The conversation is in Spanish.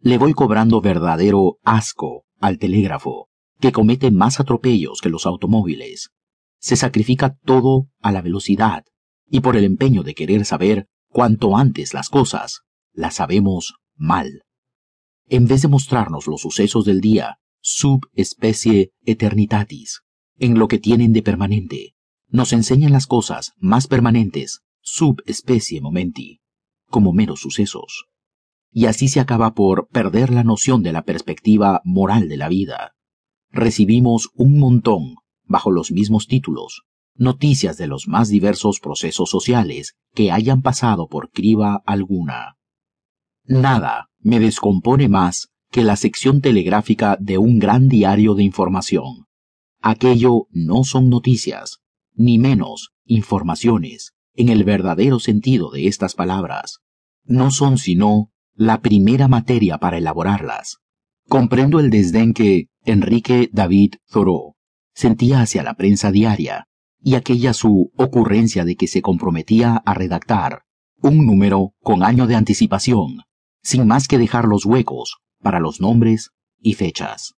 le voy cobrando verdadero asco al telégrafo, que comete más atropellos que los automóviles. Se sacrifica todo a la velocidad, y por el empeño de querer saber cuanto antes las cosas, las sabemos mal. En vez de mostrarnos los sucesos del día, subespecie eternitatis, en lo que tienen de permanente, nos enseñan las cosas más permanentes, subespecie momenti, como meros sucesos. Y así se acaba por perder la noción de la perspectiva moral de la vida. Recibimos un montón, bajo los mismos títulos, noticias de los más diversos procesos sociales que hayan pasado por criba alguna. Nada me descompone más que la sección telegráfica de un gran diario de información. Aquello no son noticias, ni menos informaciones, en el verdadero sentido de estas palabras. No son sino la primera materia para elaborarlas. Comprendo el desdén que Enrique David Thoreau sentía hacia la prensa diaria y aquella su ocurrencia de que se comprometía a redactar un número con año de anticipación, sin más que dejar los huecos para los nombres y fechas.